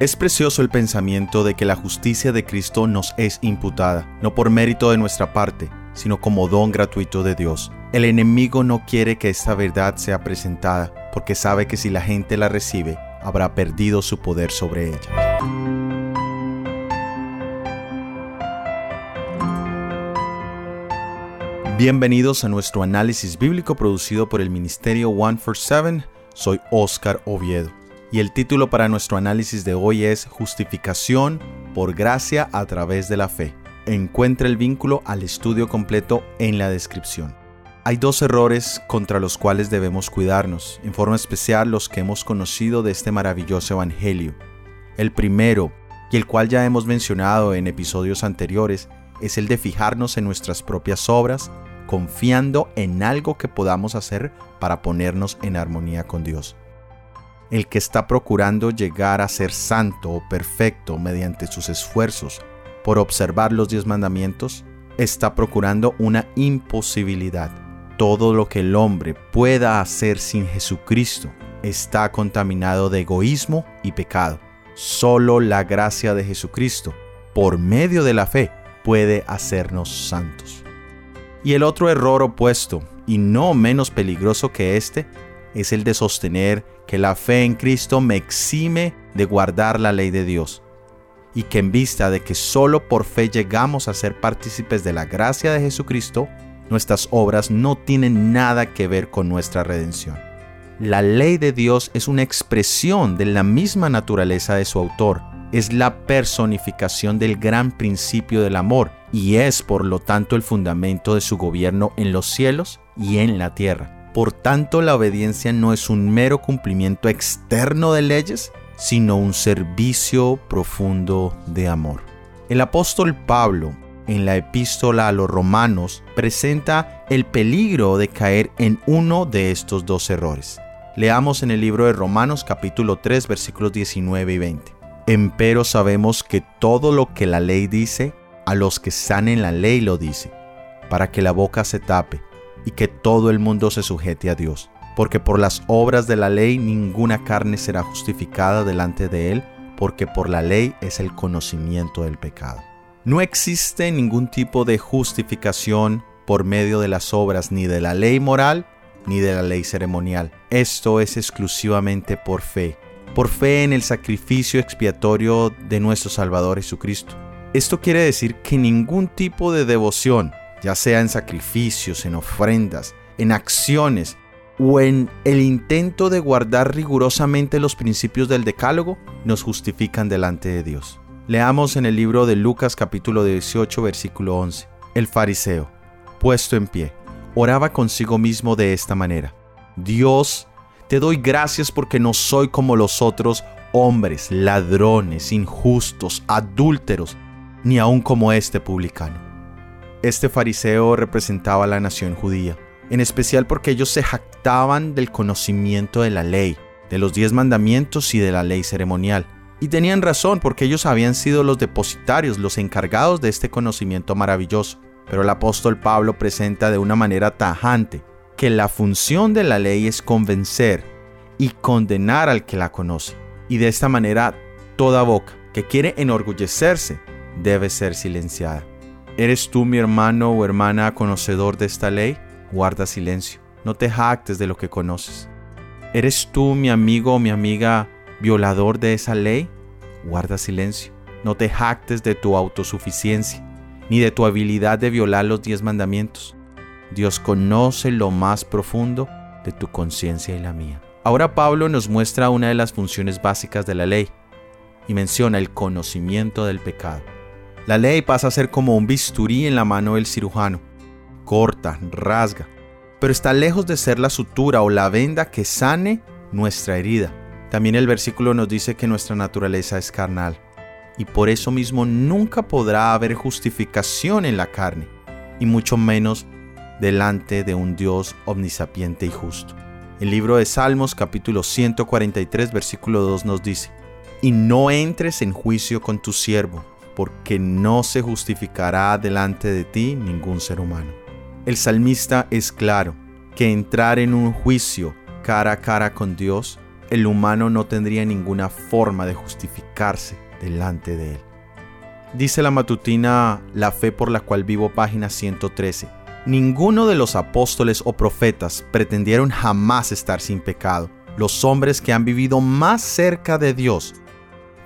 Es precioso el pensamiento de que la justicia de Cristo nos es imputada, no por mérito de nuestra parte, sino como don gratuito de Dios. El enemigo no quiere que esta verdad sea presentada, porque sabe que si la gente la recibe, habrá perdido su poder sobre ella. Bienvenidos a nuestro análisis bíblico producido por el Ministerio 147. Soy Oscar Oviedo y el título para nuestro análisis de hoy es Justificación por gracia a través de la fe. Encuentra el vínculo al estudio completo en la descripción. Hay dos errores contra los cuales debemos cuidarnos, en forma especial los que hemos conocido de este maravilloso Evangelio. El primero, y el cual ya hemos mencionado en episodios anteriores, es el de fijarnos en nuestras propias obras, confiando en algo que podamos hacer para ponernos en armonía con Dios. El que está procurando llegar a ser santo o perfecto mediante sus esfuerzos por observar los diez mandamientos, está procurando una imposibilidad. Todo lo que el hombre pueda hacer sin Jesucristo está contaminado de egoísmo y pecado. Solo la gracia de Jesucristo, por medio de la fe, puede hacernos santos. Y el otro error opuesto, y no menos peligroso que este, es el de sostener que la fe en Cristo me exime de guardar la ley de Dios, y que en vista de que solo por fe llegamos a ser partícipes de la gracia de Jesucristo, nuestras obras no tienen nada que ver con nuestra redención. La ley de Dios es una expresión de la misma naturaleza de su autor, es la personificación del gran principio del amor y es por lo tanto el fundamento de su gobierno en los cielos y en la tierra. Por tanto, la obediencia no es un mero cumplimiento externo de leyes, sino un servicio profundo de amor. El apóstol Pablo, en la epístola a los romanos, presenta el peligro de caer en uno de estos dos errores. Leamos en el libro de Romanos capítulo 3 versículos 19 y 20. Empero sabemos que todo lo que la ley dice, a los que están en la ley lo dice, para que la boca se tape y que todo el mundo se sujete a Dios. Porque por las obras de la ley ninguna carne será justificada delante de Él, porque por la ley es el conocimiento del pecado. No existe ningún tipo de justificación por medio de las obras ni de la ley moral ni de la ley ceremonial. Esto es exclusivamente por fe por fe en el sacrificio expiatorio de nuestro Salvador Jesucristo. Esto quiere decir que ningún tipo de devoción, ya sea en sacrificios, en ofrendas, en acciones o en el intento de guardar rigurosamente los principios del decálogo, nos justifican delante de Dios. Leamos en el libro de Lucas capítulo 18 versículo 11. El fariseo, puesto en pie, oraba consigo mismo de esta manera. Dios te doy gracias porque no soy como los otros hombres, ladrones, injustos, adúlteros, ni aun como este publicano. Este fariseo representaba a la nación judía, en especial porque ellos se jactaban del conocimiento de la ley, de los diez mandamientos y de la ley ceremonial. Y tenían razón porque ellos habían sido los depositarios, los encargados de este conocimiento maravilloso. Pero el apóstol Pablo presenta de una manera tajante que la función de la ley es convencer y condenar al que la conoce. Y de esta manera toda boca que quiere enorgullecerse debe ser silenciada. ¿Eres tú mi hermano o hermana conocedor de esta ley? Guarda silencio. No te jactes de lo que conoces. ¿Eres tú mi amigo o mi amiga violador de esa ley? Guarda silencio. No te jactes de tu autosuficiencia, ni de tu habilidad de violar los diez mandamientos. Dios conoce lo más profundo de tu conciencia y la mía. Ahora Pablo nos muestra una de las funciones básicas de la ley y menciona el conocimiento del pecado. La ley pasa a ser como un bisturí en la mano del cirujano. Corta, rasga, pero está lejos de ser la sutura o la venda que sane nuestra herida. También el versículo nos dice que nuestra naturaleza es carnal y por eso mismo nunca podrá haber justificación en la carne y mucho menos delante de un Dios omnisapiente y justo. El libro de Salmos capítulo 143 versículo 2 nos dice, Y no entres en juicio con tu siervo, porque no se justificará delante de ti ningún ser humano. El salmista es claro que entrar en un juicio cara a cara con Dios el humano no tendría ninguna forma de justificarse delante de él. Dice la matutina La fe por la cual vivo, página 113. Ninguno de los apóstoles o profetas pretendieron jamás estar sin pecado. Los hombres que han vivido más cerca de Dios,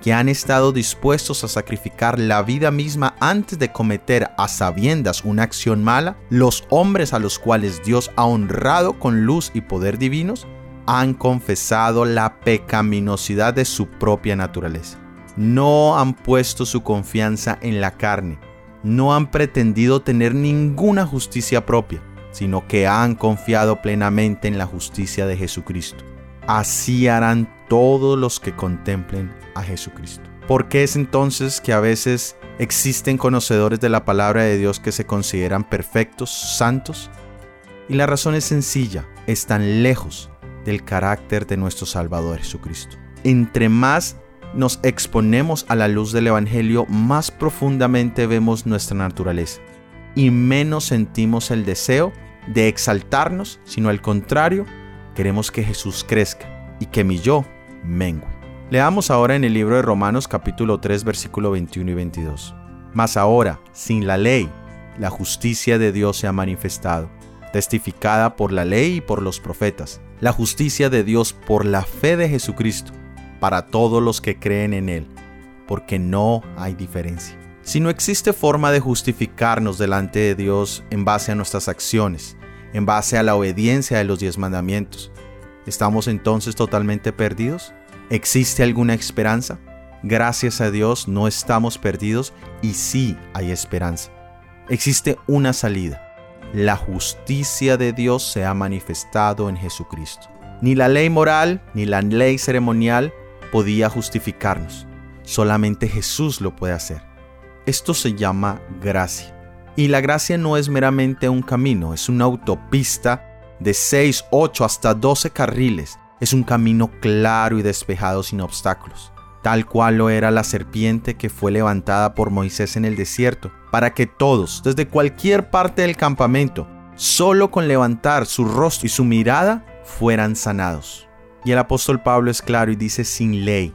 que han estado dispuestos a sacrificar la vida misma antes de cometer a sabiendas una acción mala, los hombres a los cuales Dios ha honrado con luz y poder divinos, han confesado la pecaminosidad de su propia naturaleza no han puesto su confianza en la carne, no han pretendido tener ninguna justicia propia, sino que han confiado plenamente en la justicia de Jesucristo. Así harán todos los que contemplen a Jesucristo. ¿Por qué es entonces que a veces existen conocedores de la palabra de Dios que se consideran perfectos, santos? Y la razón es sencilla, están lejos del carácter de nuestro Salvador Jesucristo. Entre más nos exponemos a la luz del Evangelio, más profundamente vemos nuestra naturaleza y menos sentimos el deseo de exaltarnos, sino al contrario, queremos que Jesús crezca y que mi yo mengue. Leamos ahora en el libro de Romanos capítulo 3 versículo 21 y 22. Mas ahora, sin la ley, la justicia de Dios se ha manifestado, testificada por la ley y por los profetas, la justicia de Dios por la fe de Jesucristo para todos los que creen en Él, porque no hay diferencia. Si no existe forma de justificarnos delante de Dios en base a nuestras acciones, en base a la obediencia de los diez mandamientos, ¿estamos entonces totalmente perdidos? ¿Existe alguna esperanza? Gracias a Dios no estamos perdidos y sí hay esperanza. Existe una salida. La justicia de Dios se ha manifestado en Jesucristo. Ni la ley moral ni la ley ceremonial podía justificarnos. Solamente Jesús lo puede hacer. Esto se llama gracia. Y la gracia no es meramente un camino, es una autopista de 6, 8 hasta 12 carriles. Es un camino claro y despejado sin obstáculos, tal cual lo era la serpiente que fue levantada por Moisés en el desierto, para que todos, desde cualquier parte del campamento, solo con levantar su rostro y su mirada, fueran sanados. Y el apóstol Pablo es claro y dice sin ley.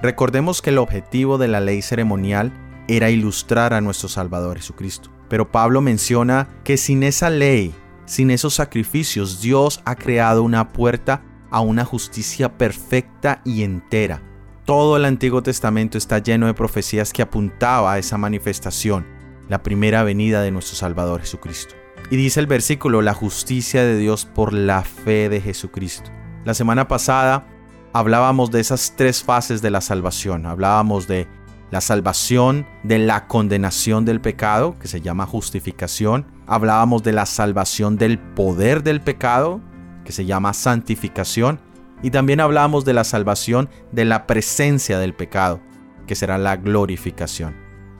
Recordemos que el objetivo de la ley ceremonial era ilustrar a nuestro Salvador Jesucristo. Pero Pablo menciona que sin esa ley, sin esos sacrificios, Dios ha creado una puerta a una justicia perfecta y entera. Todo el Antiguo Testamento está lleno de profecías que apuntaba a esa manifestación, la primera venida de nuestro Salvador Jesucristo. Y dice el versículo, la justicia de Dios por la fe de Jesucristo. La semana pasada hablábamos de esas tres fases de la salvación. Hablábamos de la salvación de la condenación del pecado, que se llama justificación. Hablábamos de la salvación del poder del pecado, que se llama santificación. Y también hablábamos de la salvación de la presencia del pecado, que será la glorificación.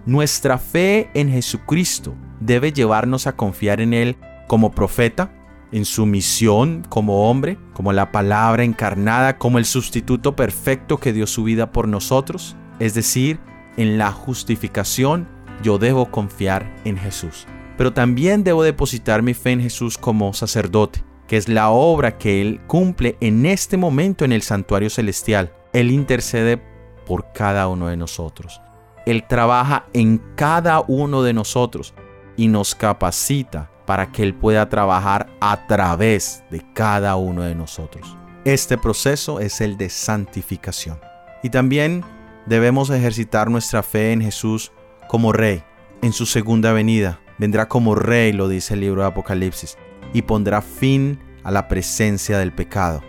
Nuestra fe en Jesucristo debe llevarnos a confiar en Él como profeta, en su misión como hombre, como la palabra encarnada, como el sustituto perfecto que dio su vida por nosotros. Es decir, en la justificación yo debo confiar en Jesús. Pero también debo depositar mi fe en Jesús como sacerdote, que es la obra que Él cumple en este momento en el santuario celestial. Él intercede por cada uno de nosotros. Él trabaja en cada uno de nosotros y nos capacita para que Él pueda trabajar a través de cada uno de nosotros. Este proceso es el de santificación. Y también debemos ejercitar nuestra fe en Jesús como Rey. En su segunda venida vendrá como Rey, lo dice el libro de Apocalipsis, y pondrá fin a la presencia del pecado.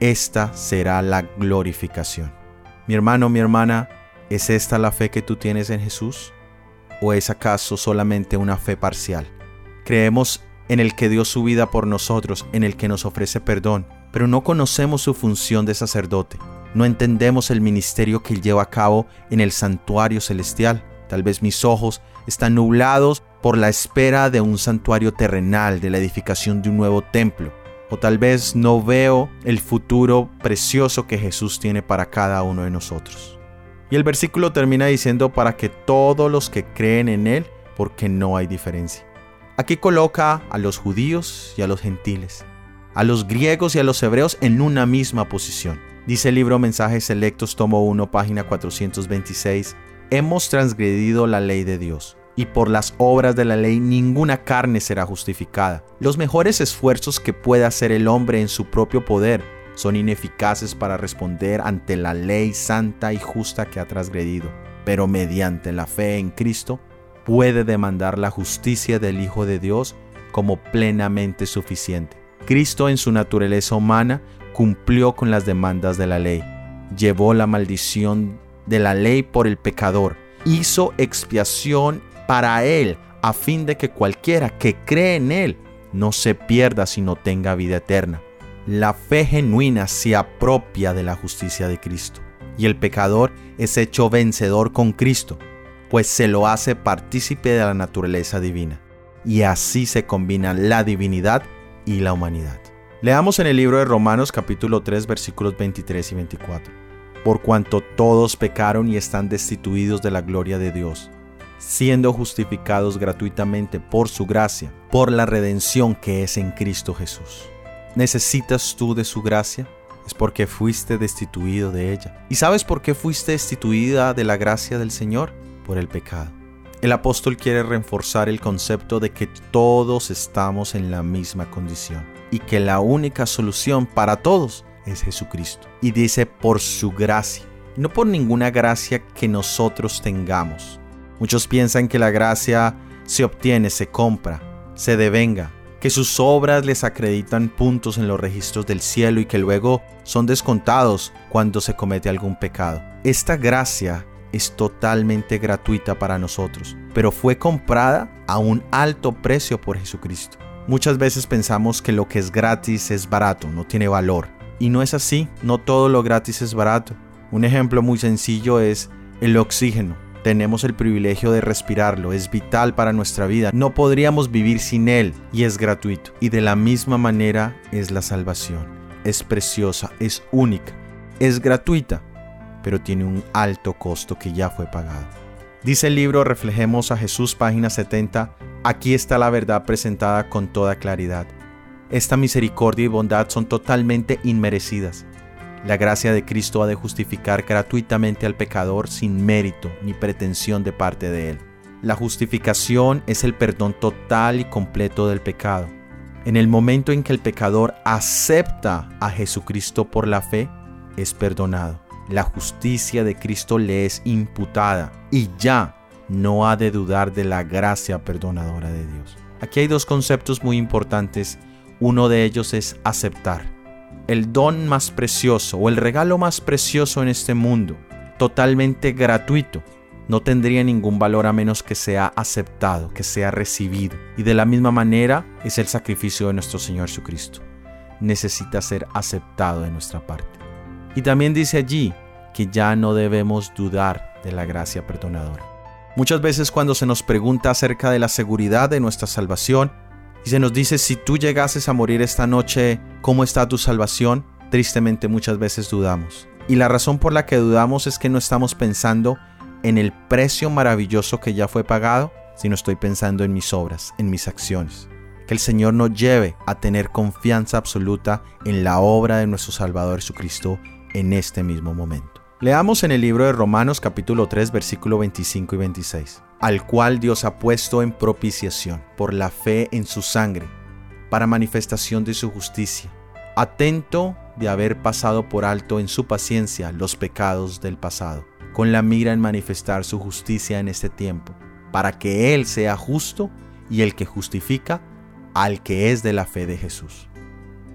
Esta será la glorificación. Mi hermano, mi hermana, ¿es esta la fe que tú tienes en Jesús? ¿O es acaso solamente una fe parcial? Creemos en el que dio su vida por nosotros, en el que nos ofrece perdón, pero no conocemos su función de sacerdote. No entendemos el ministerio que él lleva a cabo en el santuario celestial. Tal vez mis ojos están nublados por la espera de un santuario terrenal, de la edificación de un nuevo templo. O tal vez no veo el futuro precioso que Jesús tiene para cada uno de nosotros. Y el versículo termina diciendo para que todos los que creen en Él, porque no hay diferencia. Aquí coloca a los judíos y a los gentiles, a los griegos y a los hebreos en una misma posición. Dice el libro Mensajes Selectos, tomo 1, página 426, hemos transgredido la ley de Dios y por las obras de la ley ninguna carne será justificada. Los mejores esfuerzos que pueda hacer el hombre en su propio poder son ineficaces para responder ante la ley santa y justa que ha transgredido, pero mediante la fe en Cristo puede demandar la justicia del Hijo de Dios como plenamente suficiente. Cristo en su naturaleza humana cumplió con las demandas de la ley, llevó la maldición de la ley por el pecador, hizo expiación para él, a fin de que cualquiera que cree en él no se pierda sino tenga vida eterna. La fe genuina se apropia de la justicia de Cristo, y el pecador es hecho vencedor con Cristo, pues se lo hace partícipe de la naturaleza divina, y así se combinan la divinidad y la humanidad. Leamos en el libro de Romanos capítulo 3 versículos 23 y 24. Por cuanto todos pecaron y están destituidos de la gloria de Dios, siendo justificados gratuitamente por su gracia, por la redención que es en Cristo Jesús. ¿Necesitas tú de su gracia? Es porque fuiste destituido de ella. ¿Y sabes por qué fuiste destituida de la gracia del Señor? Por el pecado. El apóstol quiere reforzar el concepto de que todos estamos en la misma condición y que la única solución para todos es Jesucristo. Y dice por su gracia, no por ninguna gracia que nosotros tengamos. Muchos piensan que la gracia se obtiene, se compra, se devenga, que sus obras les acreditan puntos en los registros del cielo y que luego son descontados cuando se comete algún pecado. Esta gracia es totalmente gratuita para nosotros, pero fue comprada a un alto precio por Jesucristo. Muchas veces pensamos que lo que es gratis es barato, no tiene valor. Y no es así, no todo lo gratis es barato. Un ejemplo muy sencillo es el oxígeno tenemos el privilegio de respirarlo, es vital para nuestra vida, no podríamos vivir sin él y es gratuito. Y de la misma manera es la salvación, es preciosa, es única, es gratuita, pero tiene un alto costo que ya fue pagado. Dice el libro Reflejemos a Jesús, página 70, aquí está la verdad presentada con toda claridad. Esta misericordia y bondad son totalmente inmerecidas la gracia de Cristo ha de justificar gratuitamente al pecador sin mérito ni pretensión de parte de él. La justificación es el perdón total y completo del pecado. En el momento en que el pecador acepta a Jesucristo por la fe, es perdonado. La justicia de Cristo le es imputada y ya no ha de dudar de la gracia perdonadora de Dios. Aquí hay dos conceptos muy importantes. Uno de ellos es aceptar el don más precioso o el regalo más precioso en este mundo, totalmente gratuito, no tendría ningún valor a menos que sea aceptado, que sea recibido. Y de la misma manera es el sacrificio de nuestro Señor Jesucristo. Necesita ser aceptado de nuestra parte. Y también dice allí que ya no debemos dudar de la gracia perdonadora. Muchas veces cuando se nos pregunta acerca de la seguridad de nuestra salvación, y se nos dice, si tú llegases a morir esta noche, ¿cómo está tu salvación? Tristemente muchas veces dudamos. Y la razón por la que dudamos es que no estamos pensando en el precio maravilloso que ya fue pagado, sino estoy pensando en mis obras, en mis acciones. Que el Señor nos lleve a tener confianza absoluta en la obra de nuestro Salvador Jesucristo en este mismo momento. Leamos en el libro de Romanos capítulo 3 versículo 25 y 26 al cual Dios ha puesto en propiciación por la fe en su sangre, para manifestación de su justicia, atento de haber pasado por alto en su paciencia los pecados del pasado, con la mira en manifestar su justicia en este tiempo, para que Él sea justo y el que justifica al que es de la fe de Jesús.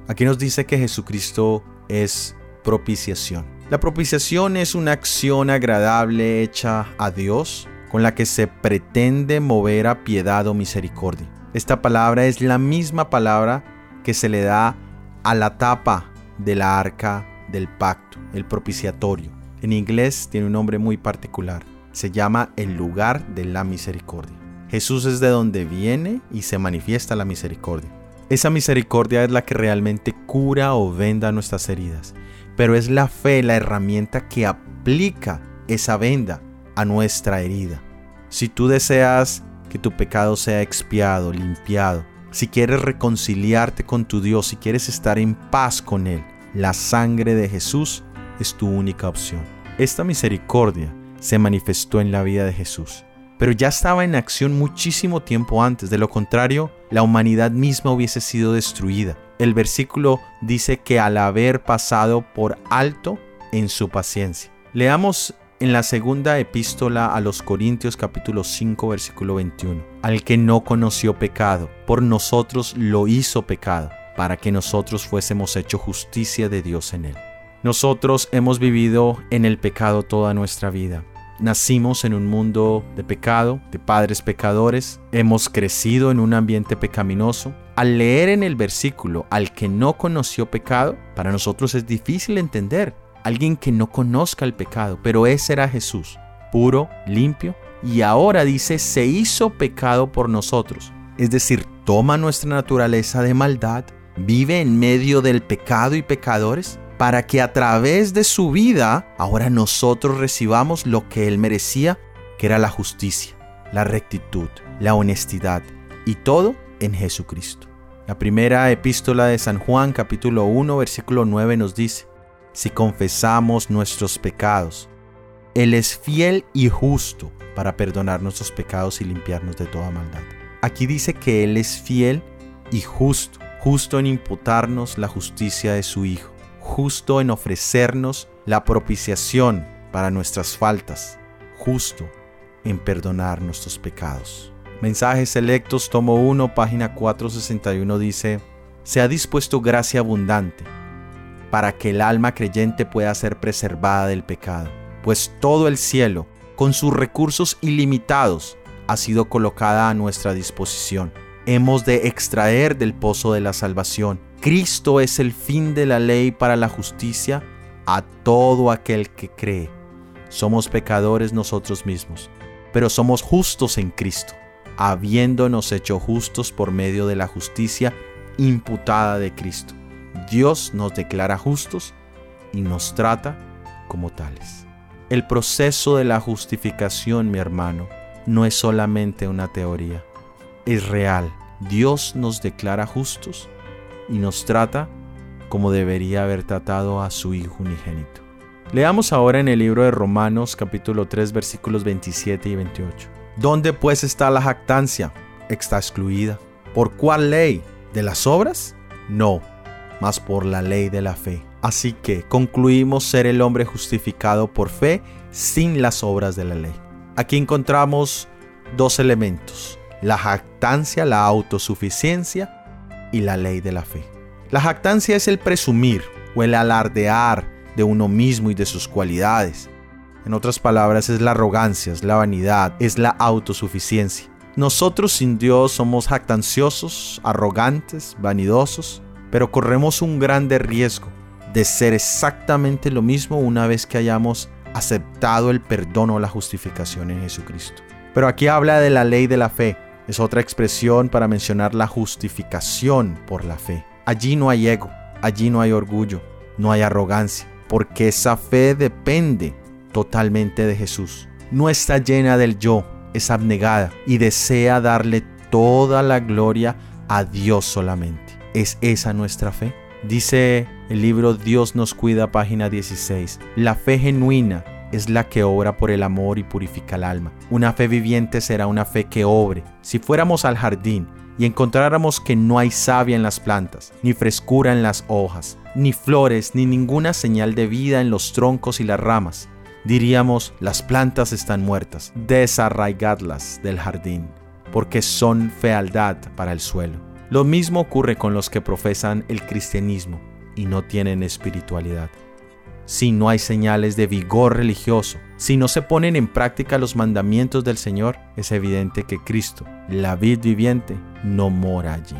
Aquí nos dice que Jesucristo es propiciación. La propiciación es una acción agradable hecha a Dios con la que se pretende mover a piedad o misericordia. Esta palabra es la misma palabra que se le da a la tapa de la arca del pacto, el propiciatorio. En inglés tiene un nombre muy particular. Se llama el lugar de la misericordia. Jesús es de donde viene y se manifiesta la misericordia. Esa misericordia es la que realmente cura o venda nuestras heridas, pero es la fe la herramienta que aplica esa venda a nuestra herida. Si tú deseas que tu pecado sea expiado, limpiado, si quieres reconciliarte con tu Dios, si quieres estar en paz con Él, la sangre de Jesús es tu única opción. Esta misericordia se manifestó en la vida de Jesús, pero ya estaba en acción muchísimo tiempo antes, de lo contrario, la humanidad misma hubiese sido destruida. El versículo dice que al haber pasado por alto en su paciencia. Leamos en la segunda epístola a los Corintios capítulo 5 versículo 21. Al que no conoció pecado, por nosotros lo hizo pecado, para que nosotros fuésemos hecho justicia de Dios en él. Nosotros hemos vivido en el pecado toda nuestra vida. Nacimos en un mundo de pecado, de padres pecadores, hemos crecido en un ambiente pecaminoso. Al leer en el versículo al que no conoció pecado, para nosotros es difícil entender alguien que no conozca el pecado, pero ese era Jesús, puro, limpio, y ahora dice, se hizo pecado por nosotros. Es decir, toma nuestra naturaleza de maldad, vive en medio del pecado y pecadores, para que a través de su vida ahora nosotros recibamos lo que Él merecía, que era la justicia, la rectitud, la honestidad, y todo en Jesucristo. La primera epístola de San Juan capítulo 1 versículo 9 nos dice, si confesamos nuestros pecados. Él es fiel y justo para perdonar nuestros pecados y limpiarnos de toda maldad. Aquí dice que Él es fiel y justo, justo en imputarnos la justicia de su Hijo, justo en ofrecernos la propiciación para nuestras faltas, justo en perdonar nuestros pecados. Mensajes selectos, tomo 1, página 461 dice, se ha dispuesto gracia abundante para que el alma creyente pueda ser preservada del pecado, pues todo el cielo, con sus recursos ilimitados, ha sido colocada a nuestra disposición. Hemos de extraer del pozo de la salvación. Cristo es el fin de la ley para la justicia a todo aquel que cree. Somos pecadores nosotros mismos, pero somos justos en Cristo, habiéndonos hecho justos por medio de la justicia imputada de Cristo. Dios nos declara justos y nos trata como tales. El proceso de la justificación, mi hermano, no es solamente una teoría, es real. Dios nos declara justos y nos trata como debería haber tratado a su Hijo unigénito. Leamos ahora en el libro de Romanos capítulo 3 versículos 27 y 28. ¿Dónde pues está la jactancia? Está excluida. ¿Por cuál ley? ¿De las obras? No mas por la ley de la fe. Así que concluimos ser el hombre justificado por fe sin las obras de la ley. Aquí encontramos dos elementos, la jactancia, la autosuficiencia y la ley de la fe. La jactancia es el presumir o el alardear de uno mismo y de sus cualidades. En otras palabras, es la arrogancia, es la vanidad, es la autosuficiencia. Nosotros sin Dios somos jactanciosos, arrogantes, vanidosos, pero corremos un grande riesgo de ser exactamente lo mismo una vez que hayamos aceptado el perdón o la justificación en Jesucristo. Pero aquí habla de la ley de la fe. Es otra expresión para mencionar la justificación por la fe. Allí no hay ego, allí no hay orgullo, no hay arrogancia, porque esa fe depende totalmente de Jesús. No está llena del yo, es abnegada y desea darle toda la gloria a Dios solamente. ¿Es esa nuestra fe? Dice el libro Dios nos cuida, página 16. La fe genuina es la que obra por el amor y purifica el alma. Una fe viviente será una fe que obre. Si fuéramos al jardín y encontráramos que no hay savia en las plantas, ni frescura en las hojas, ni flores, ni ninguna señal de vida en los troncos y las ramas, diríamos las plantas están muertas, desarraigadlas del jardín, porque son fealdad para el suelo. Lo mismo ocurre con los que profesan el cristianismo y no tienen espiritualidad. Si no hay señales de vigor religioso, si no se ponen en práctica los mandamientos del Señor, es evidente que Cristo, la vid viviente, no mora allí.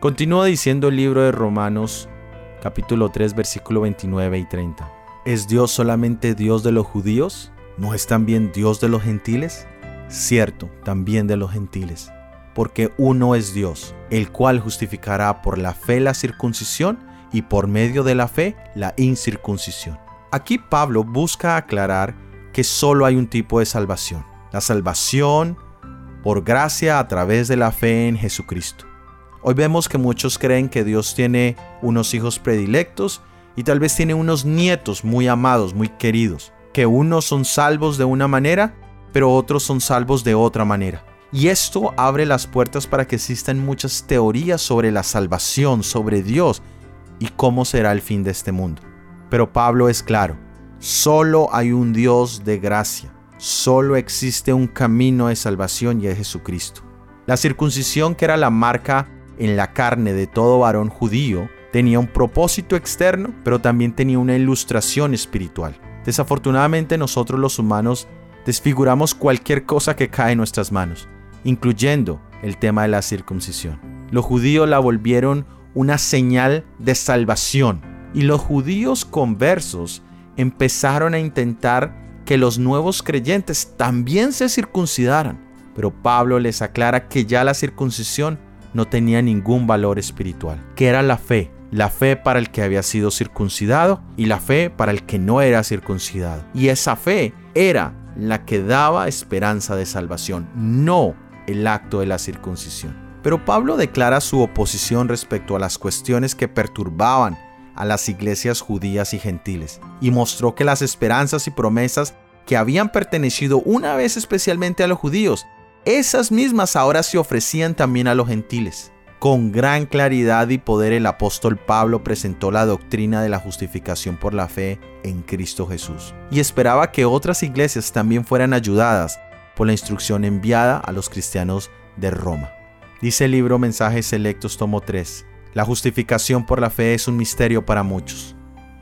Continúa diciendo el libro de Romanos capítulo 3 versículo 29 y 30. ¿Es Dios solamente Dios de los judíos? ¿No es también Dios de los gentiles? Cierto, también de los gentiles porque uno es Dios, el cual justificará por la fe la circuncisión y por medio de la fe la incircuncisión. Aquí Pablo busca aclarar que solo hay un tipo de salvación, la salvación por gracia a través de la fe en Jesucristo. Hoy vemos que muchos creen que Dios tiene unos hijos predilectos y tal vez tiene unos nietos muy amados, muy queridos, que unos son salvos de una manera, pero otros son salvos de otra manera. Y esto abre las puertas para que existan muchas teorías sobre la salvación, sobre Dios y cómo será el fin de este mundo. Pero Pablo es claro, solo hay un Dios de gracia, solo existe un camino de salvación y es Jesucristo. La circuncisión, que era la marca en la carne de todo varón judío, tenía un propósito externo, pero también tenía una ilustración espiritual. Desafortunadamente nosotros los humanos desfiguramos cualquier cosa que cae en nuestras manos, incluyendo el tema de la circuncisión. Los judíos la volvieron una señal de salvación y los judíos conversos empezaron a intentar que los nuevos creyentes también se circuncidaran. Pero Pablo les aclara que ya la circuncisión no tenía ningún valor espiritual, que era la fe, la fe para el que había sido circuncidado y la fe para el que no era circuncidado. Y esa fe era la que daba esperanza de salvación, no el acto de la circuncisión. Pero Pablo declara su oposición respecto a las cuestiones que perturbaban a las iglesias judías y gentiles, y mostró que las esperanzas y promesas que habían pertenecido una vez especialmente a los judíos, esas mismas ahora se ofrecían también a los gentiles. Con gran claridad y poder el apóstol Pablo presentó la doctrina de la justificación por la fe en Cristo Jesús, y esperaba que otras iglesias también fueran ayudadas por la instrucción enviada a los cristianos de Roma. Dice el libro Mensajes Selectos, tomo 3. La justificación por la fe es un misterio para muchos.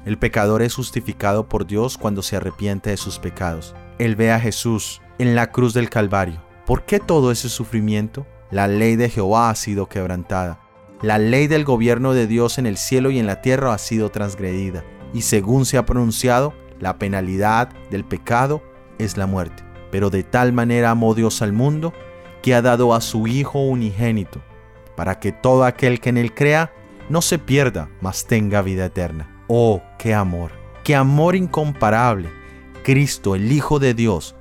El pecador es justificado por Dios cuando se arrepiente de sus pecados. Él ve a Jesús en la cruz del Calvario. ¿Por qué todo ese sufrimiento? La ley de Jehová ha sido quebrantada. La ley del gobierno de Dios en el cielo y en la tierra ha sido transgredida. Y según se ha pronunciado, la penalidad del pecado es la muerte. Pero de tal manera amó Dios al mundo que ha dado a su Hijo unigénito para que todo aquel que en él crea no se pierda, mas tenga vida eterna. Oh, qué amor, qué amor incomparable. Cristo, el Hijo de Dios,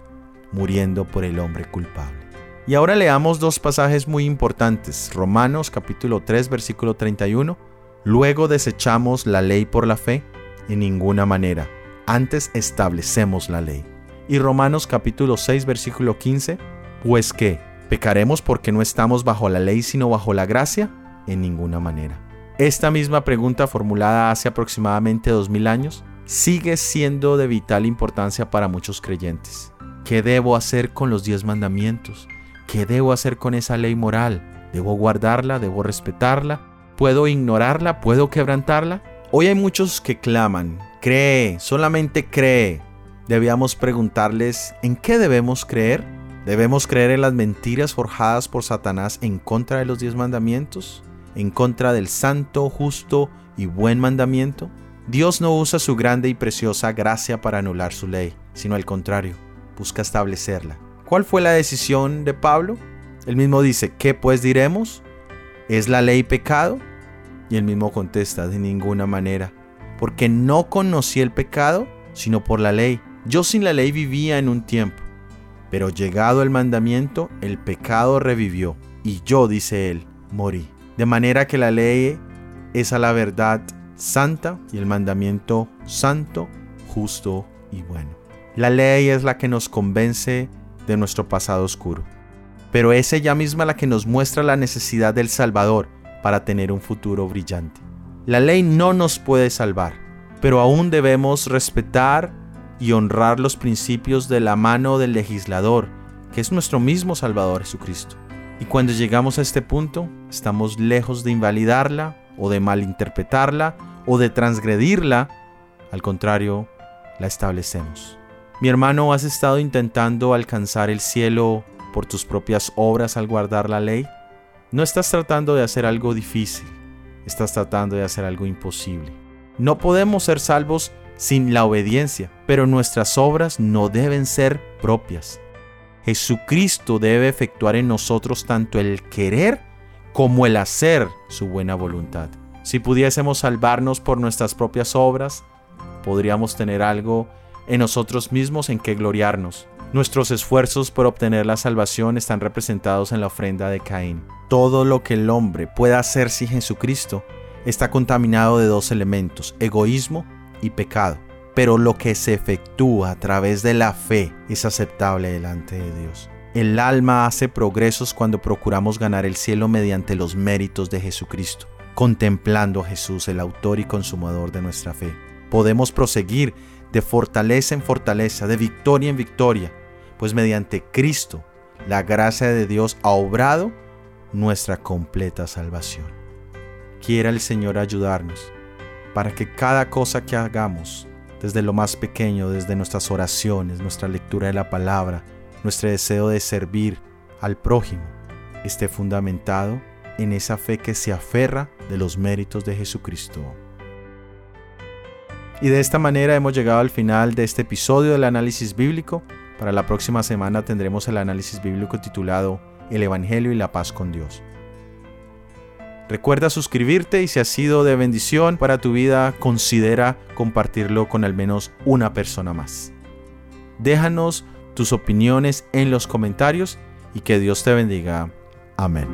muriendo por el hombre culpable. Y ahora leamos dos pasajes muy importantes. Romanos capítulo 3 versículo 31. Luego desechamos la ley por la fe en ninguna manera. Antes establecemos la ley. Y Romanos capítulo 6 versículo 15. Pues que ¿Pecaremos porque no estamos bajo la ley sino bajo la gracia? En ninguna manera. Esta misma pregunta formulada hace aproximadamente dos mil años sigue siendo de vital importancia para muchos creyentes. ¿Qué debo hacer con los diez mandamientos? ¿Qué debo hacer con esa ley moral? ¿Debo guardarla? ¿Debo respetarla? ¿Puedo ignorarla? ¿Puedo quebrantarla? Hoy hay muchos que claman, cree, solamente cree. Debíamos preguntarles, ¿en qué debemos creer? ¿Debemos creer en las mentiras forjadas por Satanás en contra de los diez mandamientos? ¿En contra del santo, justo y buen mandamiento? Dios no usa su grande y preciosa gracia para anular su ley, sino al contrario, busca establecerla. ¿Cuál fue la decisión de Pablo? Él mismo dice, ¿qué pues diremos? ¿Es la ley pecado? Y él mismo contesta, de ninguna manera, porque no conocí el pecado, sino por la ley. Yo sin la ley vivía en un tiempo pero llegado el mandamiento, el pecado revivió, y yo, dice él, morí. De manera que la ley es a la verdad santa y el mandamiento santo, justo y bueno. La ley es la que nos convence de nuestro pasado oscuro, pero es ella misma la que nos muestra la necesidad del Salvador para tener un futuro brillante. La ley no nos puede salvar, pero aún debemos respetar y honrar los principios de la mano del legislador, que es nuestro mismo Salvador Jesucristo. Y cuando llegamos a este punto, estamos lejos de invalidarla o de malinterpretarla o de transgredirla, al contrario, la establecemos. Mi hermano, ¿has estado intentando alcanzar el cielo por tus propias obras al guardar la ley? No estás tratando de hacer algo difícil, estás tratando de hacer algo imposible. No podemos ser salvos sin la obediencia, pero nuestras obras no deben ser propias. Jesucristo debe efectuar en nosotros tanto el querer como el hacer su buena voluntad. Si pudiésemos salvarnos por nuestras propias obras, podríamos tener algo en nosotros mismos en que gloriarnos. Nuestros esfuerzos por obtener la salvación están representados en la ofrenda de Caín. Todo lo que el hombre pueda hacer sin Jesucristo está contaminado de dos elementos, egoísmo y pecado. Pero lo que se efectúa a través de la fe es aceptable delante de Dios. El alma hace progresos cuando procuramos ganar el cielo mediante los méritos de Jesucristo, contemplando a Jesús, el autor y consumador de nuestra fe. Podemos proseguir de fortaleza en fortaleza, de victoria en victoria, pues mediante Cristo la gracia de Dios ha obrado nuestra completa salvación. Quiera el Señor ayudarnos para que cada cosa que hagamos, desde lo más pequeño, desde nuestras oraciones, nuestra lectura de la palabra, nuestro deseo de servir al prójimo, esté fundamentado en esa fe que se aferra de los méritos de Jesucristo. Y de esta manera hemos llegado al final de este episodio del análisis bíblico. Para la próxima semana tendremos el análisis bíblico titulado El Evangelio y la paz con Dios. Recuerda suscribirte y si ha sido de bendición para tu vida, considera compartirlo con al menos una persona más. Déjanos tus opiniones en los comentarios y que Dios te bendiga. Amén.